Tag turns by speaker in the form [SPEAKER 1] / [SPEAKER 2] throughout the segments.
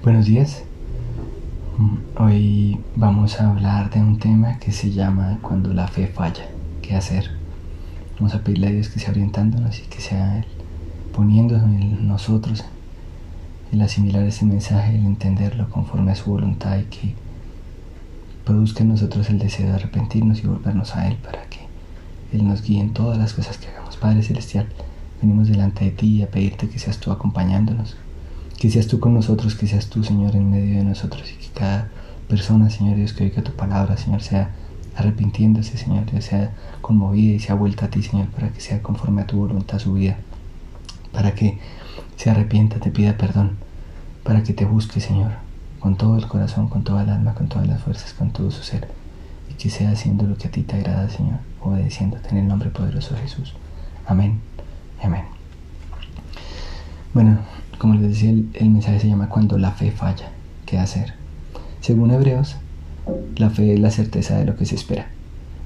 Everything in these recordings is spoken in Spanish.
[SPEAKER 1] Buenos días. Mm, Hoy vamos a hablar de un tema que se llama cuando la fe falla. ¿Qué hacer? Vamos a pedirle a Dios que sea orientándonos y que sea Él poniendo en nosotros el asimilar ese mensaje, el entenderlo conforme a su voluntad y que produzca en nosotros el deseo de arrepentirnos y volvernos a Él para que Él nos guíe en todas las cosas que hagamos. Padre Celestial, venimos delante de ti a pedirte que seas tú acompañándonos que seas tú con nosotros, que seas tú, Señor, en medio de nosotros y que cada persona, Señor Dios, que oiga tu palabra, Señor, sea arrepintiéndose, Señor, Dios, sea conmovida y sea vuelta a ti, Señor, para que sea conforme a tu voluntad su vida, para que se arrepienta, te pida perdón, para que te busque, Señor, con todo el corazón, con toda el alma, con todas las fuerzas, con todo su ser, y que sea haciendo lo que a ti te agrada, Señor, obedeciéndote en el nombre poderoso de Jesús. Amén. Amén. Bueno, como les decía, el, el, mensaje se llama Cuando la fe falla. ¿Qué hacer? Según Hebreos, la fe es la certeza de lo que se espera,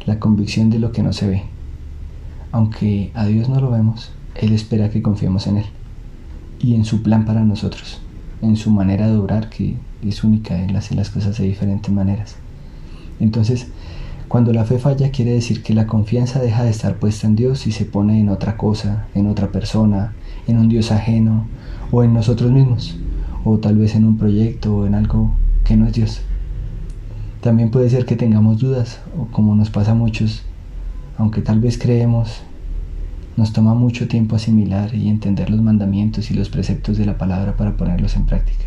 [SPEAKER 1] la convicción de lo que no se ve. Aunque a Dios no lo vemos, Él espera que confiemos en Él y en su plan para nosotros, en su manera de obrar que es única, Él hace las cosas de diferentes maneras. Entonces, cuando la fe falla quiere decir que la confianza deja de estar puesta en Dios y se pone en otra cosa, en otra persona, en un Dios ajeno o en nosotros mismos, o tal vez en un proyecto o en algo que no es Dios. También puede ser que tengamos dudas, o como nos pasa a muchos, aunque tal vez creemos, nos toma mucho tiempo asimilar y entender los mandamientos y los preceptos de la palabra para ponerlos en práctica,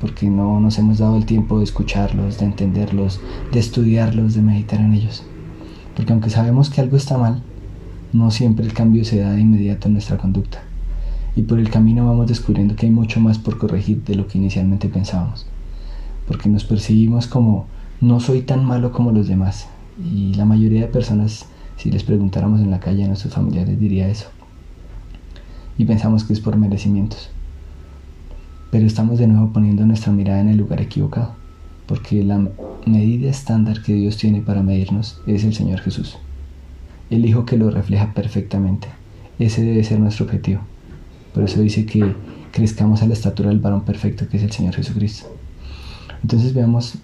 [SPEAKER 1] porque no nos hemos dado el tiempo de escucharlos, de entenderlos, de estudiarlos, de meditar en ellos. Porque aunque sabemos que algo está mal, no siempre el cambio se da de inmediato en nuestra conducta y por el camino vamos descubriendo que hay mucho más por corregir de lo que inicialmente pensábamos, porque nos percibimos como no soy tan malo como los demás y la mayoría de personas si les preguntáramos en la calle a nuestros familiares diría eso. Y pensamos que es por merecimientos. Pero estamos de nuevo poniendo nuestra mirada en el lugar equivocado porque la medida estándar que Dios tiene para medirnos es el Señor Jesús. El Hijo que lo refleja perfectamente. Ese debe ser nuestro objetivo por eso dice que crezcamos a la estatura del varón perfecto que es el Señor Jesucristo. Entonces veamos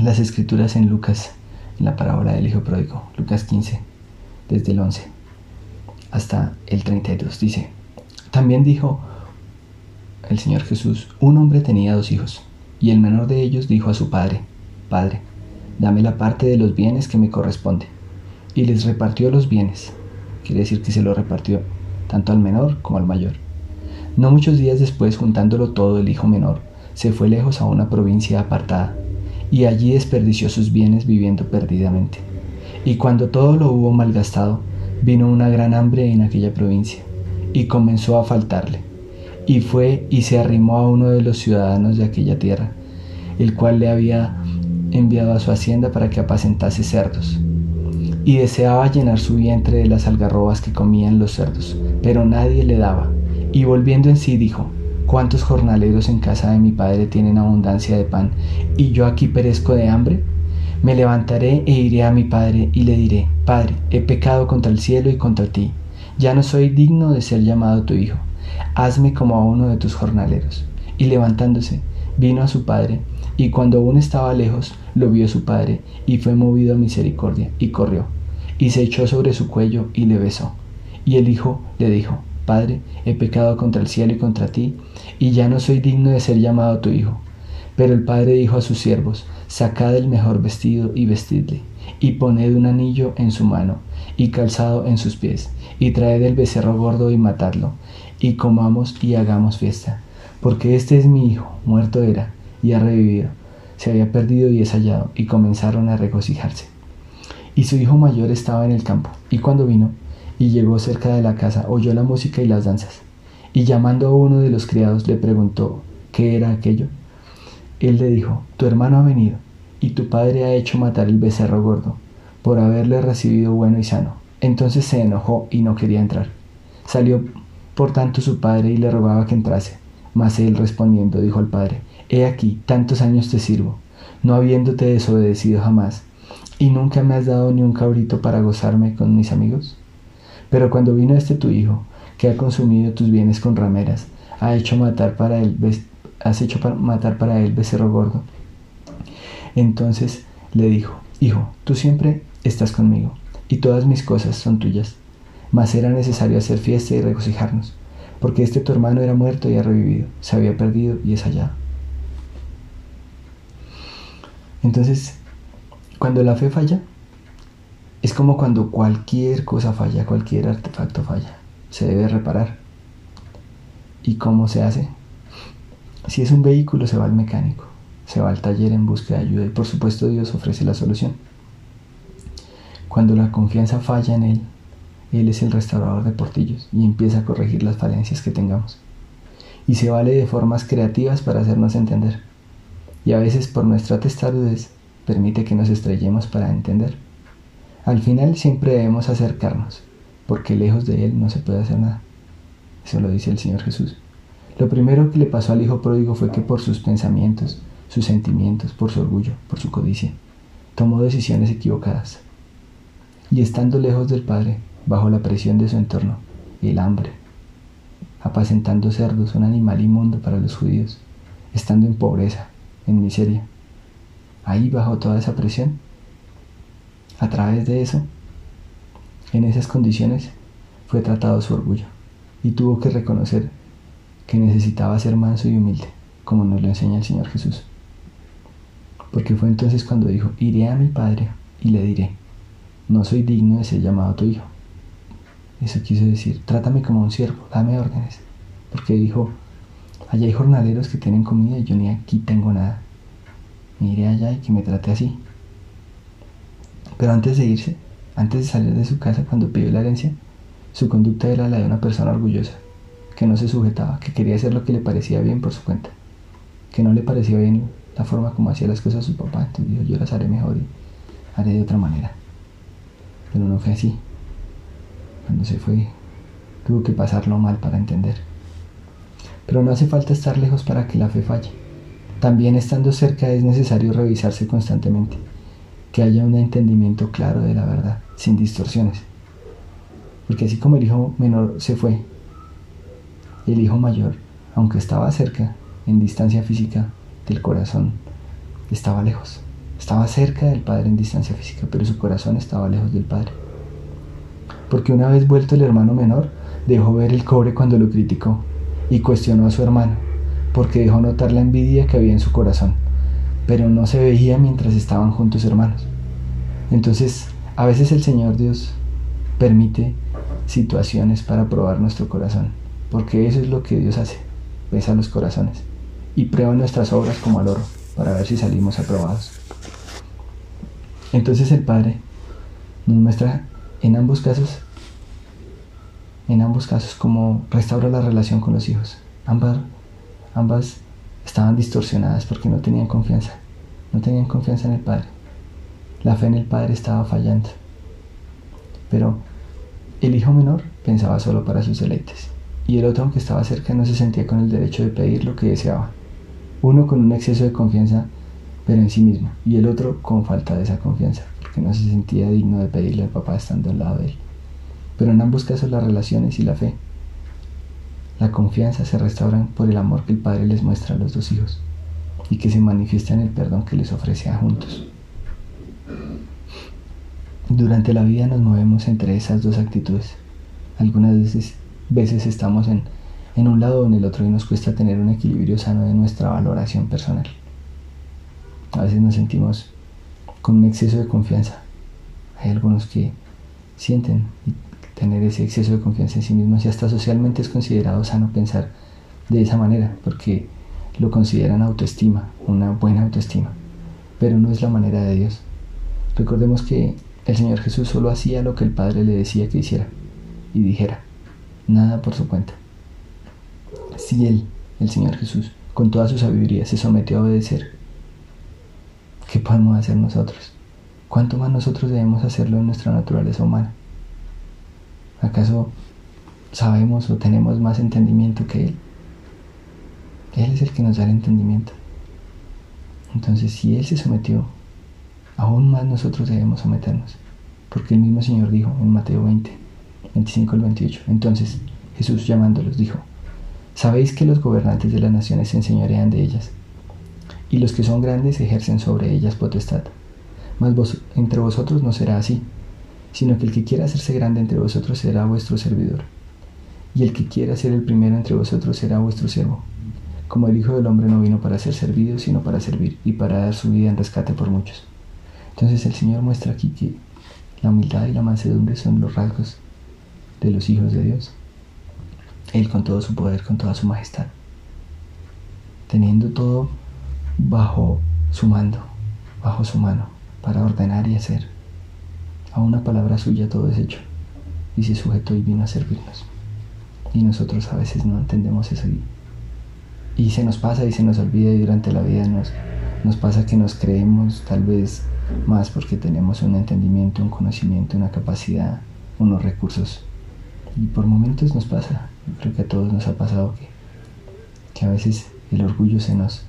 [SPEAKER 1] las escrituras en Lucas, en la parábola del Hijo Pródigo, Lucas 15, desde el 11 hasta el 32. Dice, también dijo el Señor Jesús, un hombre tenía dos hijos, y el menor de ellos dijo a su padre, Padre, dame la parte de los bienes que me corresponde. Y les repartió los bienes. Quiere decir que se lo repartió tanto al menor como al mayor. No muchos días después, juntándolo todo, el hijo menor se fue lejos a una provincia apartada, y allí desperdició sus bienes viviendo perdidamente. Y cuando todo lo hubo malgastado, vino una gran hambre en aquella provincia, y comenzó a faltarle. Y fue y se arrimó a uno de los ciudadanos de aquella tierra, el cual le había enviado a su hacienda para que apacentase cerdos. Y deseaba llenar su vientre de las algarrobas que comían los cerdos, pero nadie le daba y volviendo en sí dijo, ¿cuántos jornaleros en casa de mi padre tienen abundancia de pan y yo aquí perezco de hambre? Me levantaré e iré a mi padre y le diré, Padre, he pecado contra el cielo y contra ti, ya no soy digno de ser llamado tu hijo, hazme como a uno de tus jornaleros. Y levantándose, vino a su padre, y cuando aún estaba lejos, lo vio su padre, y fue movido a misericordia, y corrió, y se echó sobre su cuello y le besó. Y el hijo le dijo, Padre, he pecado contra el cielo y contra ti, y ya no soy digno de ser llamado tu hijo. Pero el padre dijo a sus siervos, Sacad el mejor vestido y vestidle, y poned un anillo en su mano, y calzado en sus pies, y traed el becerro gordo y matadlo, y comamos y hagamos fiesta, porque este es mi hijo, muerto era, y ha revivido, se había perdido y es hallado, y comenzaron a regocijarse. Y su hijo mayor estaba en el campo, y cuando vino, y llegó cerca de la casa, oyó la música y las danzas, y llamando a uno de los criados le preguntó qué era aquello. Él le dijo, tu hermano ha venido, y tu padre ha hecho matar el becerro gordo, por haberle recibido bueno y sano. Entonces se enojó y no quería entrar. Salió por tanto su padre y le rogaba que entrase. Mas él respondiendo dijo al padre, He aquí, tantos años te sirvo, no habiéndote desobedecido jamás, y nunca me has dado ni un cabrito para gozarme con mis amigos. Pero cuando vino este tu hijo, que ha consumido tus bienes con rameras, ha hecho matar para él has hecho matar para él becerro gordo. Entonces le dijo, Hijo, tú siempre estás conmigo, y todas mis cosas son tuyas. Mas era necesario hacer fiesta y regocijarnos, porque este tu hermano era muerto y ha revivido, se había perdido y es hallado. Entonces, cuando la fe falla, es como cuando cualquier cosa falla, cualquier artefacto falla. Se debe reparar. ¿Y cómo se hace? Si es un vehículo, se va al mecánico, se va al taller en busca de ayuda y por supuesto Dios ofrece la solución. Cuando la confianza falla en Él, Él es el restaurador de portillos y empieza a corregir las falencias que tengamos. Y se vale de formas creativas para hacernos entender. Y a veces por nuestra testarudez permite que nos estrellemos para entender. Al final siempre debemos acercarnos, porque lejos de Él no se puede hacer nada. Eso lo dice el Señor Jesús. Lo primero que le pasó al hijo pródigo fue que por sus pensamientos, sus sentimientos, por su orgullo, por su codicia, tomó decisiones equivocadas. Y estando lejos del Padre, bajo la presión de su entorno, el hambre, apacentando cerdos, un animal inmundo para los judíos, estando en pobreza, en miseria, ahí bajo toda esa presión, a través de eso, en esas condiciones, fue tratado su orgullo y tuvo que reconocer que necesitaba ser manso y humilde, como nos lo enseña el Señor Jesús. Porque fue entonces cuando dijo, iré a mi Padre y le diré, no soy digno de ser llamado tu hijo. Eso quiso decir, trátame como un siervo, dame órdenes. Porque dijo, allá hay jornaleros que tienen comida y yo ni aquí tengo nada. Me iré allá y que me trate así. Pero antes de irse, antes de salir de su casa cuando pidió la herencia, su conducta era la de una persona orgullosa, que no se sujetaba, que quería hacer lo que le parecía bien por su cuenta, que no le parecía bien la forma como hacía las cosas su papá, entonces dijo yo las haré mejor y haré de otra manera. Pero no fue así. Cuando se fue, tuvo que pasarlo mal para entender. Pero no hace falta estar lejos para que la fe falle. También estando cerca es necesario revisarse constantemente que haya un entendimiento claro de la verdad, sin distorsiones. Porque así como el hijo menor se fue, el hijo mayor, aunque estaba cerca, en distancia física del corazón, estaba lejos. Estaba cerca del Padre en distancia física, pero su corazón estaba lejos del Padre. Porque una vez vuelto el hermano menor, dejó ver el cobre cuando lo criticó y cuestionó a su hermano, porque dejó notar la envidia que había en su corazón pero no se veía mientras estaban juntos hermanos. Entonces, a veces el Señor Dios permite situaciones para probar nuestro corazón, porque eso es lo que Dios hace, pesa los corazones y prueba nuestras obras como al oro para ver si salimos aprobados. Entonces el Padre nos muestra en ambos casos, en ambos casos, cómo restaura la relación con los hijos. Ambas, ambas estaban distorsionadas porque no tenían confianza. No tenían confianza en el Padre. La fe en el Padre estaba fallando. Pero el hijo menor pensaba solo para sus deleites. Y el otro, aunque estaba cerca, no se sentía con el derecho de pedir lo que deseaba. Uno con un exceso de confianza, pero en sí mismo. Y el otro con falta de esa confianza, porque no se sentía digno de pedirle al papá estando al lado de él. Pero en ambos casos las relaciones y la fe la confianza se restauran por el amor que el Padre les muestra a los dos hijos y que se manifiesta en el perdón que les ofrece a juntos. Durante la vida nos movemos entre esas dos actitudes. Algunas veces, veces estamos en, en un lado o en el otro y nos cuesta tener un equilibrio sano de nuestra valoración personal. A veces nos sentimos con un exceso de confianza. Hay algunos que sienten tener ese exceso de confianza en sí mismos y hasta socialmente es considerado sano pensar de esa manera porque lo consideran autoestima, una buena autoestima, pero no es la manera de Dios. Recordemos que el Señor Jesús solo hacía lo que el Padre le decía que hiciera y dijera, nada por su cuenta. Si Él, el Señor Jesús, con toda su sabiduría se sometió a obedecer, ¿qué podemos hacer nosotros? ¿Cuánto más nosotros debemos hacerlo en nuestra naturaleza humana? ¿Acaso sabemos o tenemos más entendimiento que Él? Él es el que nos da el entendimiento. Entonces, si Él se sometió, aún más nosotros debemos someternos. Porque el mismo Señor dijo en Mateo 20, 25 al 28. Entonces Jesús llamándolos dijo, Sabéis que los gobernantes de las naciones se enseñorean de ellas, y los que son grandes ejercen sobre ellas potestad. Mas entre vosotros no será así, sino que el que quiera hacerse grande entre vosotros será vuestro servidor, y el que quiera ser el primero entre vosotros será vuestro siervo. Como el Hijo del Hombre no vino para ser servido, sino para servir y para dar su vida en rescate por muchos. Entonces el Señor muestra aquí que la humildad y la mansedumbre son los rasgos de los hijos de Dios. Él con todo su poder, con toda su majestad, teniendo todo bajo su mando, bajo su mano, para ordenar y hacer. A una palabra suya todo es hecho, y se sujetó y vino a servirnos. Y nosotros a veces no entendemos eso y, se nos pasa y se nos olvida y durante la vida nos, nos pasa que nos creemos tal vez más porque tenemos un entendimiento, un conocimiento, una capacidad, unos recursos. Y por momentos nos pasa, creo que a todos nos ha pasado que, que a veces el orgullo se nos,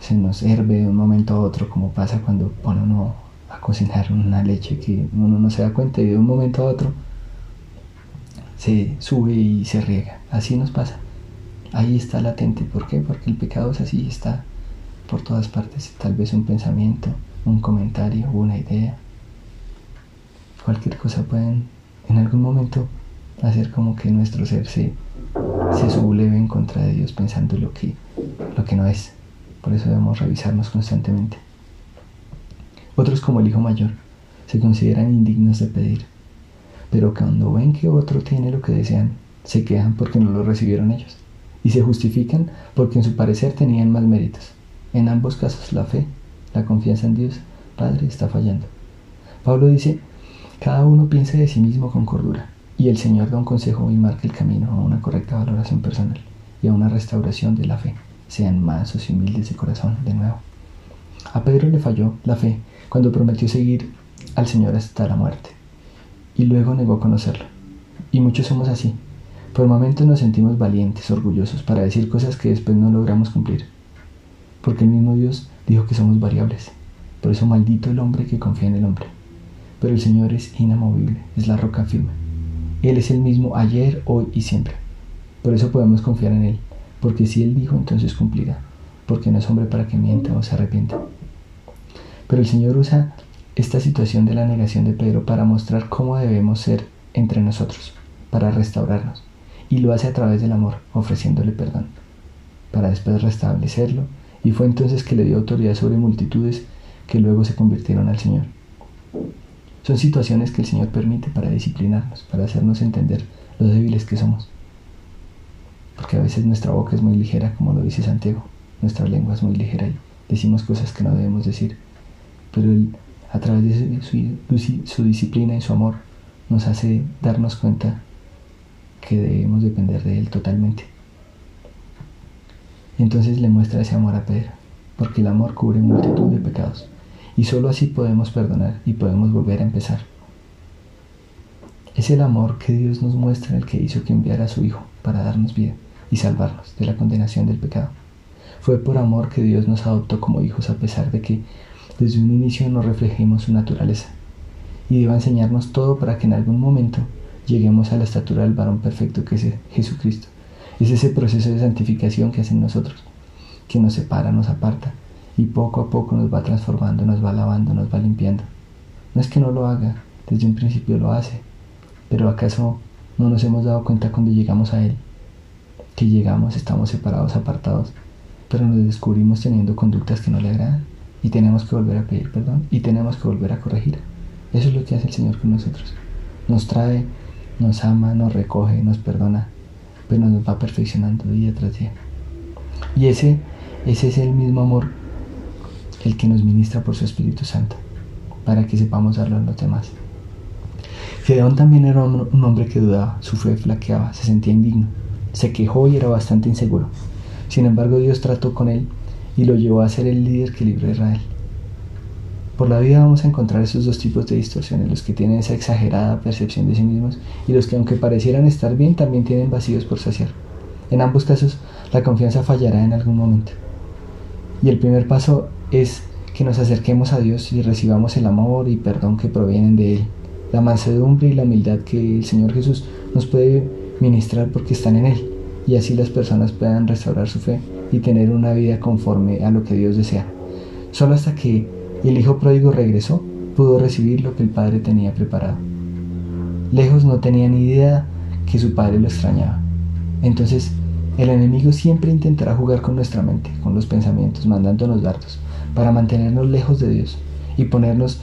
[SPEAKER 1] se nos herve de un momento a otro, como pasa cuando pone uno a cocinar una leche que uno no se da cuenta y de un momento a otro se sube y se riega. Así nos pasa. Ahí está latente. ¿Por qué? Porque el pecado es así, está por todas partes. Tal vez un pensamiento, un comentario, una idea. Cualquier cosa pueden en algún momento hacer como que nuestro ser se, se subleve en contra de Dios pensando lo que, lo que no es. Por eso debemos revisarnos constantemente. Otros como el hijo mayor se consideran indignos de pedir, pero cuando ven que otro tiene lo que desean, se quejan porque no lo recibieron ellos y se justifican porque en su parecer tenían más méritos. En ambos casos la fe, la confianza en Dios Padre está fallando. Pablo dice, cada uno piense de sí mismo con cordura y el Señor da un consejo y marca el camino a una correcta valoración personal y a una restauración de la fe. Sean mansos y humildes de corazón de nuevo. A Pedro le falló la fe cuando prometió seguir al Señor hasta la muerte y luego negó conocerlo. Y muchos somos así. Por momentos nos sentimos valientes, orgullosos para decir cosas que después no logramos cumplir. Porque el mismo Dios dijo que somos variables. Por eso maldito el hombre que confía en el hombre. Pero el Señor es inamovible, es la roca firme. Él es el mismo ayer, hoy y siempre. Por eso podemos confiar en Él, porque si Él dijo, entonces cumplirá, porque no es hombre para que mienta o se arrepienta. Pero el Señor usa esta situación de la negación de Pedro para mostrar cómo debemos ser entre nosotros, para restaurarnos, y lo hace a través del amor, ofreciéndole perdón, para después restablecerlo, y fue entonces que le dio autoridad sobre multitudes que luego se convirtieron al Señor. Son situaciones que el Señor permite para disciplinarnos, para hacernos entender lo débiles que somos. Porque a veces nuestra boca es muy ligera, como lo dice Santiago. Nuestra lengua es muy ligera y decimos cosas que no debemos decir. Pero Él, a través de su, disciplina y su amor, nos hace darnos cuenta que debemos depender de Él totalmente. Entonces le muestra ese amor a Pedro, porque el amor cubre multitud de pecados. Y solo así podemos perdonar y podemos volver a empezar. Es el amor que Dios nos muestra el que hizo que enviara a su Hijo para darnos vida y salvarnos de la condenación del pecado. Fue por amor que Dios nos adoptó como hijos a pesar de que desde un inicio no reflejemos su naturaleza. Y deba enseñarnos todo para que en algún momento lleguemos a la estatura del varón perfecto que es Jesucristo. Es ese proceso de santificación que hace en nosotros, que nos separa, nos aparta y poco a poco nos va transformando, nos va lavando, nos va limpiando. No es que no lo haga, desde un principio lo hace, pero ¿acaso no nos hemos dado cuenta cuando llegamos a Él? Que llegamos, estamos separados, apartados, pero nos descubrimos teniendo conductas que no le agradan y tenemos que volver a pedir perdón y tenemos que volver a corregir. Eso es lo que hace el Señor con nosotros. Nos trae, nos ama, nos recoge, nos perdona, pero nos va perfeccionando día tras día. Y ese, ese es el mismo amor el que nos ministra por su Espíritu Santo, para que sepamos darlo a los demás. Gedeón también era un hombre que dudaba, su fe flaqueaba, se sentía indigno, se quejó y era bastante inseguro. Sin embargo, Dios trató con él y lo llevó a ser el líder que libró Israel. Por la vida vamos a encontrar esos dos tipos de distorsiones, los que tienen esa exagerada percepción de sí mismos y los que aunque parecieran estar bien también tienen vacíos por saciar. En ambos casos, la confianza fallará en algún momento. Y el primer paso es que nos acerquemos a Dios y recibamos el amor y perdón que provienen de Él, la mansedumbre y la humildad que el Señor Jesús nos puede ministrar porque están en Él y así las personas puedan restaurar su fe y tener una vida conforme a lo que Dios desea. Solo hasta que el hijo pródigo regresó, pudo recibir lo que el padre tenía preparado. Lejos no tenía ni idea que su padre lo extrañaba. Entonces, el enemigo siempre intentará jugar con nuestra mente, con los pensamientos, mandándonos dardos, para mantenernos lejos de Dios y ponernos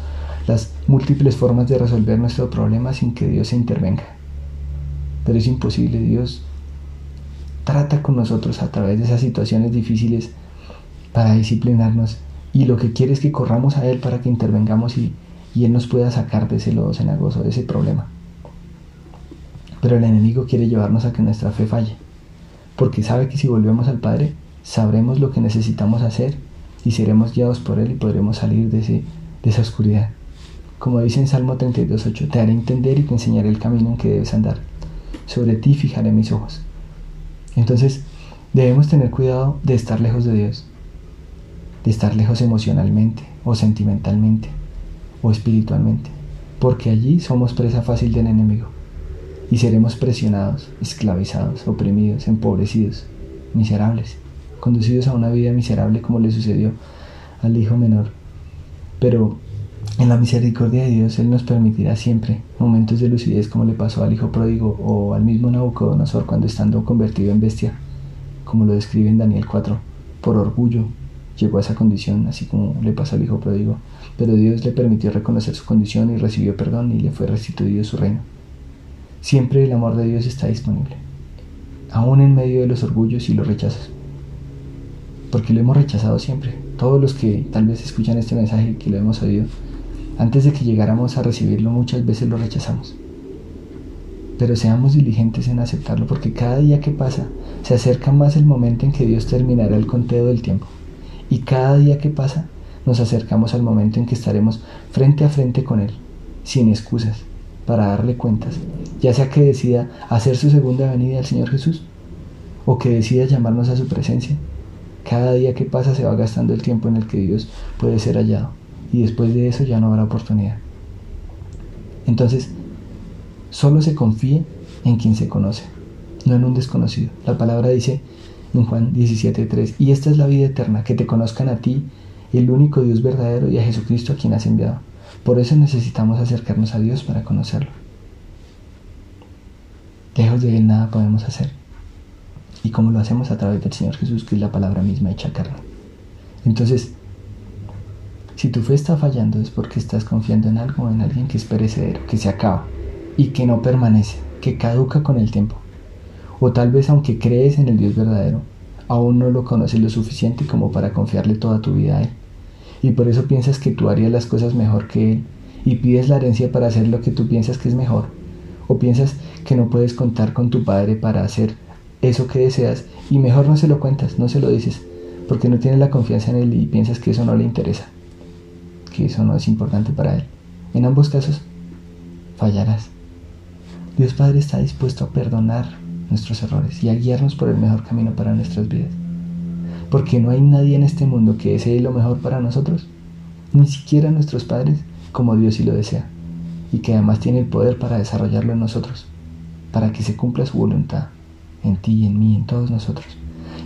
[SPEAKER 1] las múltiples formas de resolver nuestro problema sin que Dios se intervenga. Pero es imposible, Dios trata con nosotros a través de esas situaciones difíciles para disciplinarnos y lo que quiere es que corramos a Él para que intervengamos y, Él nos pueda sacar de ese lodo cenagoso, de ese problema. Pero el enemigo quiere llevarnos a que nuestra fe falle, porque sabe que si volvemos al Padre, sabremos lo que necesitamos hacer y seremos guiados por Él y podremos salir de, ese, de esa oscuridad. Como dice en Salmo 32.8, te haré entender y te enseñaré el camino en que debes andar. Sobre ti fijaré mis ojos. Entonces, debemos tener cuidado de estar lejos de Dios, de estar lejos emocionalmente o sentimentalmente o espiritualmente, porque allí somos presa fácil del enemigo y seremos presionados, esclavizados, oprimidos, empobrecidos, miserables, conducidos a una vida miserable como le sucedió al hijo menor. Pero en la misericordia de Dios Él nos permitirá siempre momentos de lucidez como le pasó al hijo pródigo o al mismo Nabucodonosor cuando estando convertido en bestia, como lo describe en Daniel 4, por orgullo llegó a esa condición, así como le pasó al hijo pródigo, pero Dios le permitió reconocer su condición y recibió perdón y le fue restituido su reino. Siempre el amor de Dios está disponible, aún en medio de los orgullos y los rechazos, porque lo hemos rechazado siempre. Todos los que tal vez escuchan este mensaje que lo hemos oído, antes de que llegáramos a recibirlo muchas veces lo rechazamos. Pero seamos diligentes en aceptarlo porque cada día que pasa se acerca más el momento en que Dios terminará el conteo del tiempo. Y cada día que pasa nos acercamos al momento en que estaremos frente a frente con Él, sin excusas, para darle cuentas, ya sea que decida hacer su segunda venida al Señor Jesús o que decida llamarnos a su presencia. Cada día que pasa se va gastando el tiempo en el que Dios puede ser hallado y después de eso ya no habrá oportunidad. Entonces, solo se confíe en quien se conoce, no en un desconocido. La palabra dice en Juan 17:3, y esta es la vida eterna, que te conozcan a ti, el único Dios verdadero, y a Jesucristo a quien has enviado. Por eso necesitamos acercarnos a Dios para conocerlo. Lejos de Él nada podemos hacer. Y como lo hacemos a través del Señor Jesús, que es la palabra misma hecha carne. Entonces, si tu fe está fallando es porque estás confiando en algo o en alguien que es perecedero, que se acaba y que no permanece, que caduca con el tiempo. O tal vez aunque crees en el Dios verdadero, aún no lo conoces lo suficiente como para confiarle toda tu vida a Él. Y por eso piensas que tú harías las cosas mejor que Él y pides la herencia para hacer lo que tú piensas que es mejor. O piensas que no puedes contar con tu Padre para hacer eso que deseas y mejor no se lo cuentas, no se lo dices, porque no tienes la confianza en Él y piensas que eso no le interesa que eso no es importante para Él. En ambos casos, fallarás. Dios Padre está dispuesto a perdonar nuestros errores y a guiarnos por el mejor camino para nuestras vidas. Porque no hay nadie en este mundo que desee lo mejor para nosotros, ni siquiera nuestros padres, como Dios sí lo desea, y que además tiene el poder para desarrollarlo en nosotros, para que se cumpla su voluntad, en ti, en mí, en todos nosotros.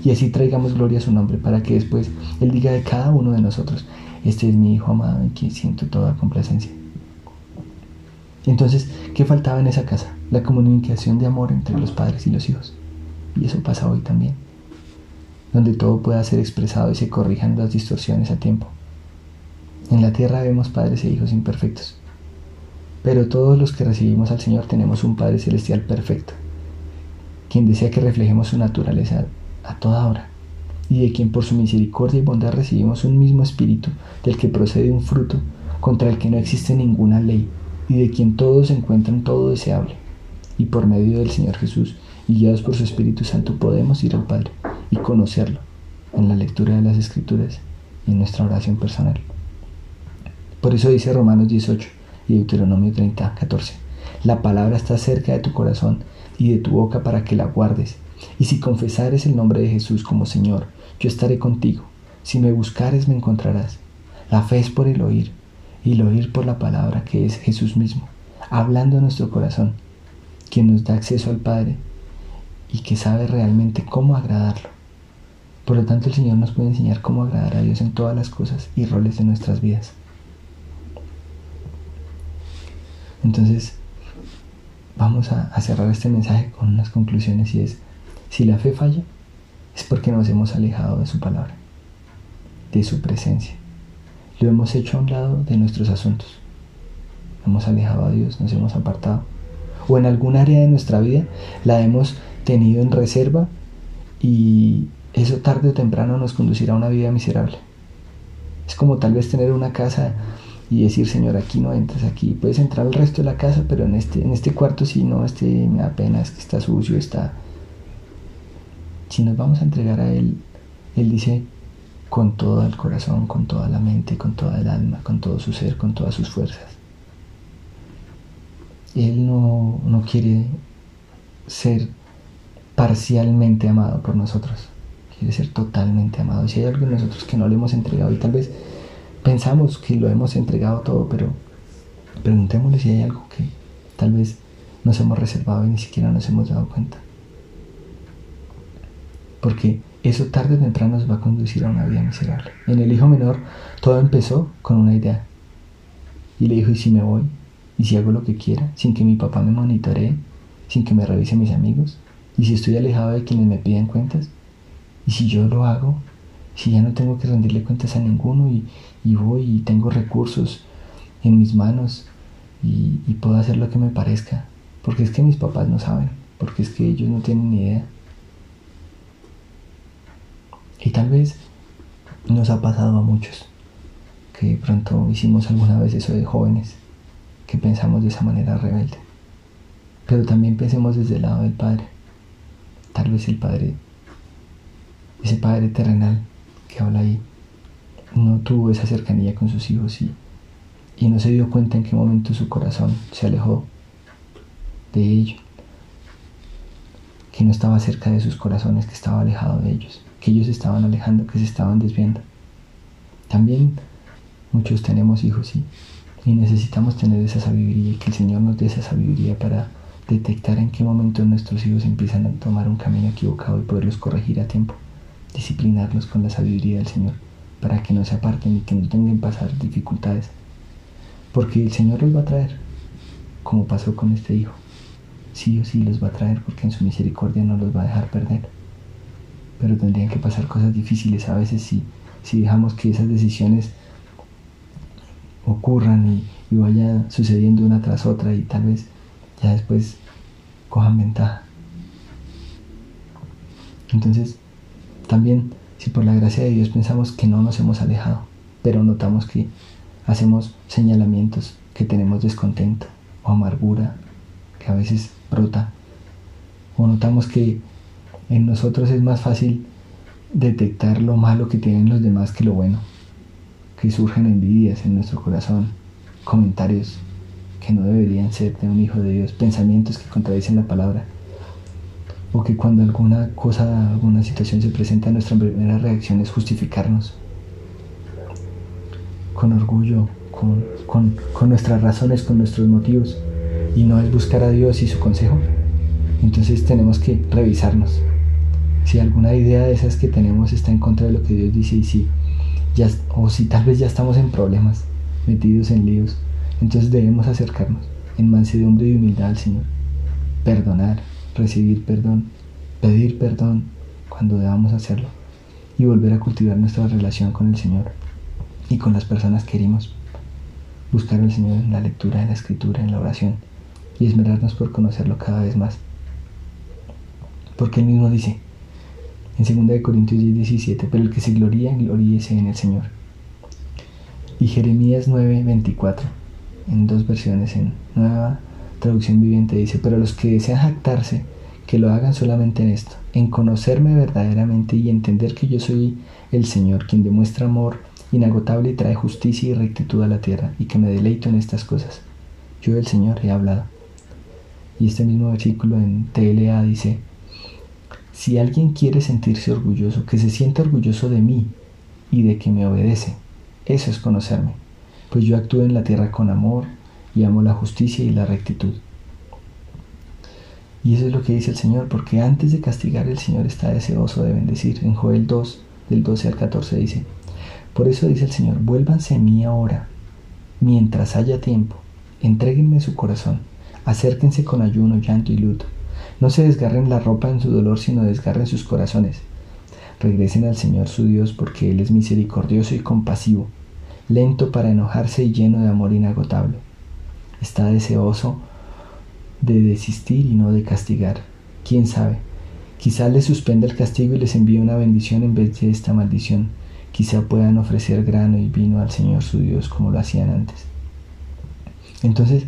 [SPEAKER 1] Y así traigamos gloria a su nombre, para que después Él diga de cada uno de nosotros, este es mi hijo amado en quien siento toda complacencia. Entonces, ¿qué faltaba en esa casa? La comunicación de amor entre los padres y los hijos. Y eso pasa hoy también. Donde todo pueda ser expresado y se corrijan las distorsiones a tiempo. En la tierra vemos padres e hijos imperfectos. Pero todos los que recibimos al Señor tenemos un Padre Celestial perfecto, quien desea que reflejemos su naturaleza a toda hora y de quien por su misericordia y bondad recibimos un mismo espíritu, del que procede un fruto contra el que no existe ninguna ley, y de quien todos encuentran todo deseable. Y por medio del Señor Jesús, y guiados por su Espíritu Santo, podemos ir al Padre y conocerlo en la lectura de las Escrituras y en nuestra oración personal. Por eso dice Romanos 18 y Deuteronomio 30, 14, la palabra está cerca de tu corazón y de tu boca para que la guardes, y si confesares el nombre de Jesús como Señor, yo estaré contigo. Si me buscares me encontrarás. La fe es por el oír y el oír por la palabra que es Jesús mismo, hablando a nuestro corazón, quien nos da acceso al Padre y que sabe realmente cómo agradarlo. Por lo tanto, el Señor nos puede enseñar cómo agradar a Dios en todas las cosas y roles de nuestras vidas. Entonces, vamos a, cerrar este mensaje con unas conclusiones y es, si la fe falla, es porque nos hemos alejado de su palabra, de su presencia. Lo hemos hecho a un lado de nuestros asuntos. Hemos alejado a Dios, nos hemos apartado. O en algún área de nuestra vida la hemos tenido en reserva y eso tarde o temprano nos conducirá a una vida miserable. Es como tal vez tener una casa y decir, Señor, aquí no entras, aquí puedes entrar al resto de la casa, pero en este, en este cuarto sí, no, este me da pena, es que está sucio, está... Si nos vamos a entregar a Él, Él dice con todo el corazón, con toda la mente, con toda el alma, con todo su ser, con todas sus fuerzas. Él no, no quiere ser parcialmente amado por nosotros, quiere ser totalmente amado. Si hay algo en nosotros que no le hemos entregado y tal vez pensamos que lo hemos entregado todo, pero preguntémosle si hay algo que tal vez nos hemos reservado y ni siquiera nos hemos dado cuenta. Porque eso tarde o temprano nos va a conducir a una vida miserable. En el hijo menor todo empezó con una idea. Y le dijo, ¿y si me voy? ¿Y si hago lo que quiera? Sin que mi papá me monitoree, sin que me revise mis amigos. ¿Y si estoy alejado de quienes me piden cuentas? ¿Y si yo lo hago? Si ya no tengo que rendirle cuentas a ninguno y, y voy y tengo recursos en mis manos y, y, puedo hacer lo que me parezca. Porque es que mis papás no saben, porque es que ellos no tienen ni idea. Y tal vez nos ha pasado a muchos que pronto hicimos alguna vez eso de jóvenes, que pensamos de esa manera rebelde. Pero también pensemos desde el lado del Padre. Tal vez el Padre, ese Padre terrenal que habla ahí, no tuvo esa cercanía con sus hijos y, y no se dio cuenta en qué momento su corazón se alejó de ellos, que no estaba cerca de sus corazones, que estaba alejado de ellos, que ellos estaban alejando, que se estaban desviando. También muchos tenemos hijos y, y necesitamos tener esa sabiduría y que el Señor nos dé esa sabiduría para detectar en qué momento nuestros hijos empiezan a tomar un camino equivocado y poderlos corregir a tiempo, disciplinarlos con la sabiduría del Señor para que no se aparten y que no tengan que pasar dificultades. Porque el Señor los va a traer, como pasó con este hijo. Sí o sí los va a traer porque en su misericordia no los va a dejar perder. Pero tendrían que pasar cosas difíciles a veces si, si dejamos que esas decisiones ocurran y, y vayan sucediendo una tras otra y tal vez ya después cojan ventaja. Entonces, también si por la gracia de Dios pensamos que no nos hemos alejado, pero notamos que hacemos señalamientos, que tenemos descontento o amargura, que a veces brota, o notamos que en nosotros es más fácil detectar lo malo que tienen los demás que lo bueno, que surgen envidias en nuestro corazón, comentarios que no deberían ser de un hijo de Dios, pensamientos que contradicen la palabra o que cuando alguna cosa, alguna situación se presenta, nuestra primera reacción es justificarnos con orgullo, con, con, nuestras razones, con nuestros motivos, y no es buscar a Dios y su consejo. Entonces tenemos que revisarnos. Si alguna idea de esas que tenemos está en contra de lo que Dios dice y si ya, o si tal vez ya estamos en problemas, metidos en líos, entonces debemos acercarnos en mansedumbre y humildad al Señor, perdonar, recibir perdón, pedir perdón cuando debamos hacerlo y volver a cultivar nuestra relación con el Señor y con las personas que queremos. Buscar al Señor en la lectura, en la escritura, en la oración y esmerarnos por conocerlo cada vez más. Porque él mismo dice en 2 Corintios 10, 17, pero el que se gloría, gloríese en el Señor. Y Jeremías 9, 24, en dos versiones, en nueva traducción viviente dice, pero los que desean jactarse, que lo hagan solamente en esto, en conocerme verdaderamente y entender que yo soy el Señor, quien demuestra amor inagotable y trae justicia y rectitud a la tierra, y que me deleito en estas cosas. Yo el Señor he hablado. Y este mismo versículo en TLA dice, si alguien quiere sentirse orgulloso, que se sienta orgulloso de mí y de que me obedece, eso es conocerme, pues yo actúo en la tierra con amor, y amo la justicia y la rectitud. Y eso es lo que dice el Señor, porque antes de castigar el Señor está deseoso de bendecir. En Joel 2, del 12 al 14 dice, por eso dice el Señor, vuélvanse a mí ahora, mientras haya tiempo, entréguenme su corazón, acérquense con ayuno, llanto y luto. No se desgarren la ropa en su dolor, sino desgarren sus corazones. Regresen al Señor su Dios, porque Él es misericordioso y compasivo, lento para enojarse y lleno de amor inagotable. Está deseoso de desistir y no de castigar. ¿Quién sabe? Quizá les suspenda el castigo y les envíe una bendición en vez de esta maldición. Quizá puedan ofrecer grano y vino al Señor su Dios como lo hacían antes. Entonces,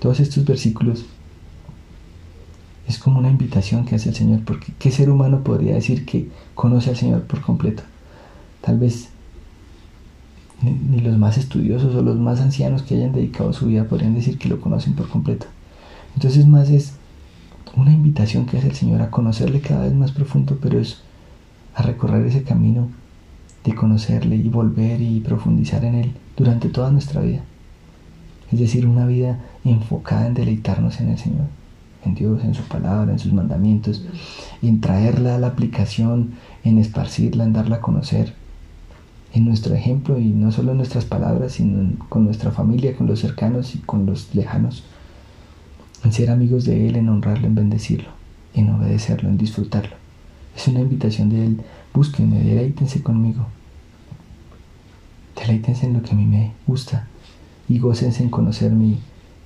[SPEAKER 1] todos estos versículos es como una invitación que hace el Señor, porque ¿qué ser humano podría decir que conoce al Señor por completo? Tal vez ni, los más estudiosos o los más ancianos que hayan dedicado su vida podrían decir que lo conocen por completo. Entonces más es una invitación que hace el Señor a conocerle cada vez más profundo, pero es a recorrer ese camino de conocerle y volver y profundizar en Él durante toda nuestra vida. Es decir, una vida enfocada en deleitarnos en el Señor, en Dios, en su palabra, en sus mandamientos, en traerla a la aplicación, en esparcirla, en darla a conocer, en nuestro ejemplo y no solo en nuestras palabras, sino con nuestra familia, con los cercanos y con los lejanos, en ser amigos de Él, en honrarlo, en bendecirlo, en obedecerlo, en disfrutarlo. Es una invitación de Él, búsquenme, deleítense conmigo, deleítense en lo que a mí me gusta y gócense en conocerme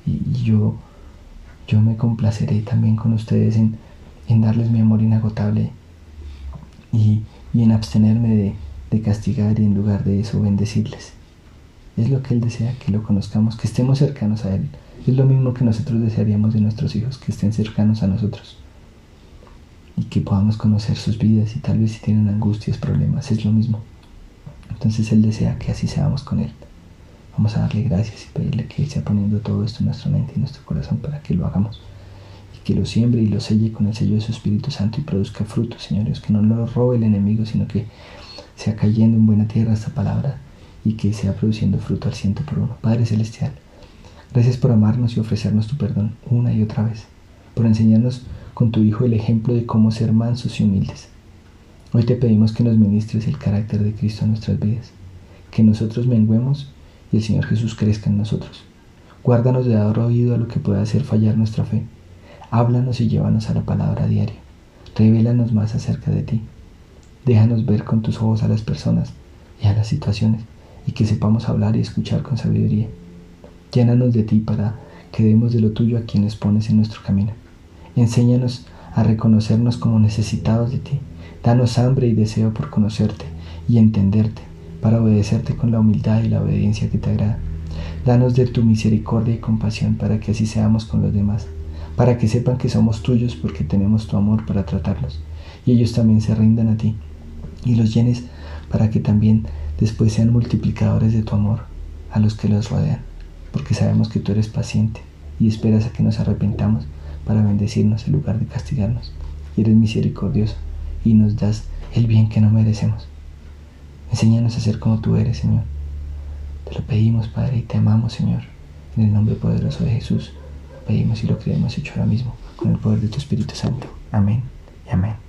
[SPEAKER 1] y, yo, yo me complaceré también con ustedes en, darles mi amor inagotable y, en abstenerme de de castigar y en lugar de eso bendecirles. Es lo que Él desea, que lo conozcamos, que estemos cercanos a Él. Es lo mismo que nosotros desearíamos de nuestros hijos, que estén cercanos a nosotros y que podamos conocer sus vidas y tal vez si tienen angustias, problemas, es lo mismo. Entonces Él desea que así seamos con Él. Vamos a darle gracias y pedirle que sea poniendo todo esto en nuestra mente y nuestro corazón para que lo hagamos. Y que lo siembre y lo selle con el sello de su Espíritu Santo y produzca frutos, señores. Que no lo robe el enemigo, sino que sea cayendo en buena tierra esta palabra y que sea produciendo fruto al ciento por uno. Padre Celestial, gracias por amarnos y ofrecernos tu perdón una y otra vez, por enseñarnos con tu Hijo el ejemplo de cómo ser mansos y humildes. Hoy te pedimos que nos ministres el carácter de Cristo en nuestras vidas, que nosotros menguemos y el Señor Jesús crezca en nosotros. Guárdanos de dar oído a lo que pueda hacer fallar nuestra fe. Háblanos y llévanos a la palabra diaria. Revélanos más acerca de ti Déjanos ver con tus ojos a las personas y a las situaciones y que sepamos hablar y escuchar con sabiduría. Llénanos de ti para que demos de lo tuyo a quienes pones en nuestro camino. Enséñanos a reconocernos como necesitados de ti. Danos hambre y deseo por conocerte y entenderte, para obedecerte con la humildad y la obediencia que te agrada. Danos de tu misericordia y compasión para que así seamos con los demás, para que sepan que somos tuyos porque tenemos tu amor para tratarlos, y ellos también se rindan a ti y los llenes para que también después sean multiplicadores de tu amor a los que los rodean, porque sabemos que tú eres paciente y esperas a que nos arrepentamos para bendecirnos en lugar de castigarnos. Y eres misericordioso y nos das el bien que no merecemos. Enséñanos a ser como tú eres, Señor. Te lo pedimos, Padre, y te amamos, Señor. En el nombre poderoso de Jesús, pedimos y lo creemos hecho ahora mismo, con el poder de tu Espíritu Santo. Amén y amén.